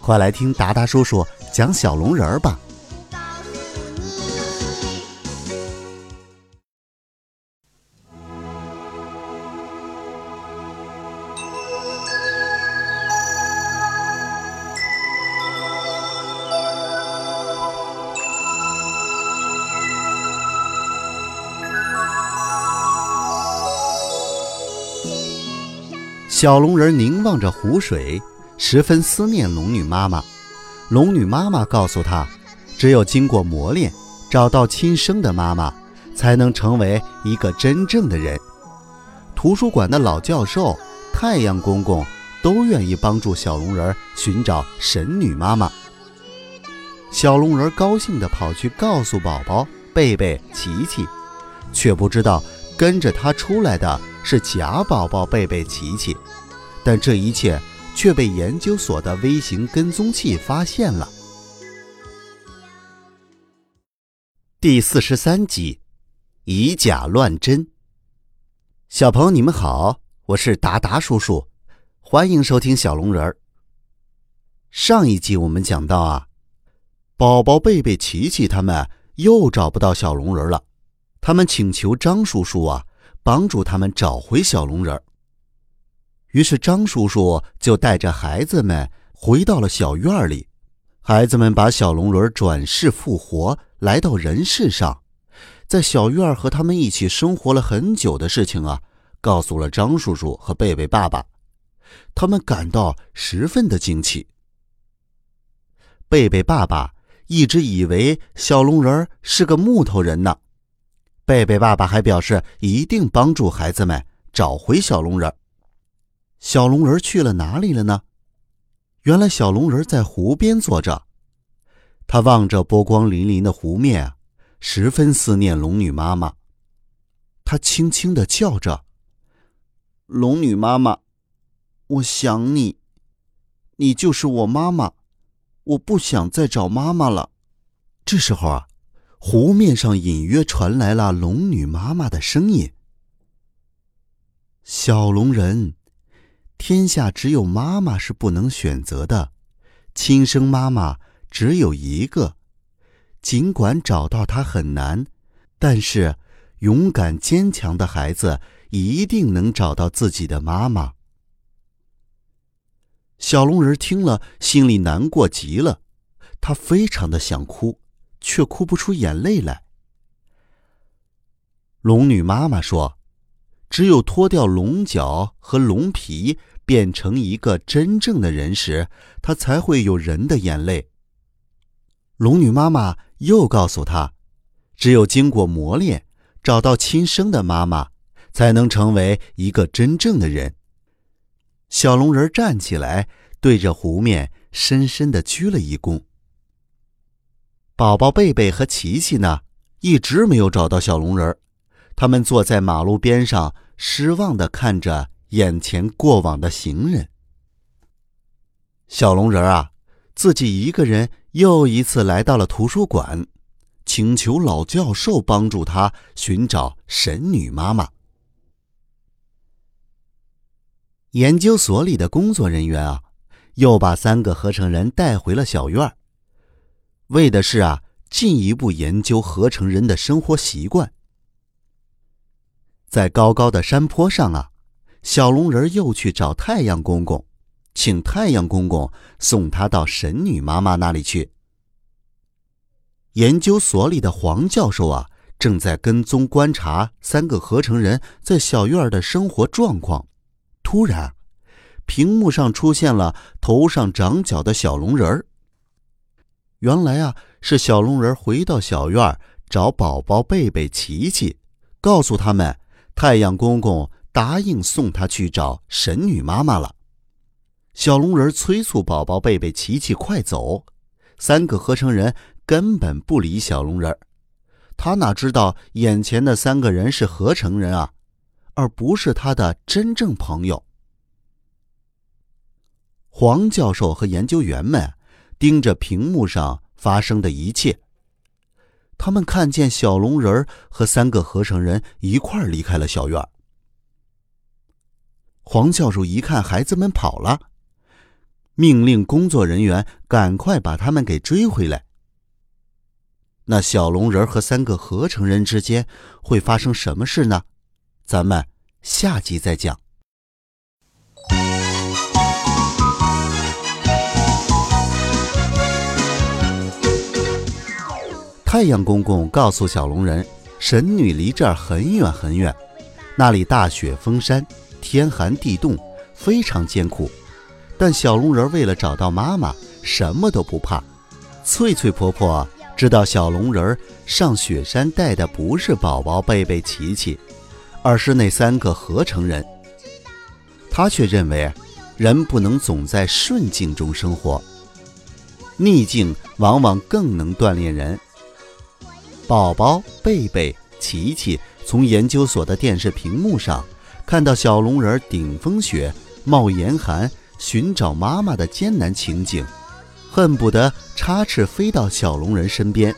快来听达达叔叔讲小龙人儿吧。小龙人凝望着湖水，十分思念龙女妈妈。龙女妈妈告诉他，只有经过磨练，找到亲生的妈妈，才能成为一个真正的人。图书馆的老教授、太阳公公都愿意帮助小龙人寻找神女妈妈。小龙人高兴地跑去告诉宝宝贝贝、琪琪，却不知道跟着他出来的。是假宝宝贝贝琪琪，但这一切却被研究所的微型跟踪器发现了。第四十三集，以假乱真。小朋友，你们好，我是达达叔叔，欢迎收听小龙人儿。上一集我们讲到啊，宝宝贝贝琪琪他们又找不到小龙人了，他们请求张叔叔啊。帮助他们找回小龙人儿。于是张叔叔就带着孩子们回到了小院里。孩子们把小龙人转世复活，来到人世上，在小院和他们一起生活了很久的事情啊，告诉了张叔叔和贝贝爸爸。他们感到十分的惊奇。贝贝爸爸一直以为小龙人是个木头人呢。贝贝爸爸还表示一定帮助孩子们找回小龙人。小龙人去了哪里了呢？原来小龙人在湖边坐着，他望着波光粼粼的湖面，十分思念龙女妈妈。他轻轻的叫着：“龙女妈妈，我想你，你就是我妈妈，我不想再找妈妈了。”这时候啊。湖面上隐约传来了龙女妈妈的声音：“小龙人，天下只有妈妈是不能选择的，亲生妈妈只有一个。尽管找到她很难，但是勇敢坚强的孩子一定能找到自己的妈妈。”小龙人听了，心里难过极了，他非常的想哭。却哭不出眼泪来。龙女妈妈说：“只有脱掉龙角和龙皮，变成一个真正的人时，他才会有人的眼泪。”龙女妈妈又告诉他：“只有经过磨练，找到亲生的妈妈，才能成为一个真正的人。”小龙人站起来，对着湖面深深的鞠了一躬。宝宝贝贝和琪琪呢，一直没有找到小龙人他们坐在马路边上，失望的看着眼前过往的行人。小龙人啊，自己一个人又一次来到了图书馆，请求老教授帮助他寻找神女妈妈。研究所里的工作人员啊，又把三个合成人带回了小院儿。为的是啊，进一步研究合成人的生活习惯。在高高的山坡上啊，小龙人又去找太阳公公，请太阳公公送他到神女妈妈那里去。研究所里的黄教授啊，正在跟踪观察三个合成人在小院的生活状况。突然，屏幕上出现了头上长角的小龙人儿。原来啊，是小龙人回到小院找宝宝贝贝、琪琪，告诉他们太阳公公答应送他去找神女妈妈了。小龙人催促宝宝贝贝、琪琪快走，三个合成人根本不理小龙人。他哪知道眼前的三个人是合成人啊，而不是他的真正朋友。黄教授和研究员们盯着屏幕上发生的一切。他们看见小龙人和三个合成人一块离开了小院。黄教授一看孩子们跑了，命令工作人员赶快把他们给追回来。那小龙人和三个合成人之间会发生什么事呢？咱们下集再讲。太阳公公告诉小龙人，神女离这儿很远很远，那里大雪封山，天寒地冻，非常艰苦。但小龙人为了找到妈妈，什么都不怕。翠翠婆婆知道小龙人上雪山带的不是宝宝贝贝、琪琪，而是那三个合成人。她却认为，人不能总在顺境中生活，逆境往往更能锻炼人。宝宝贝贝、琪琪从研究所的电视屏幕上看到小龙人顶风雪、冒严寒寻找妈妈的艰难情景，恨不得插翅飞到小龙人身边。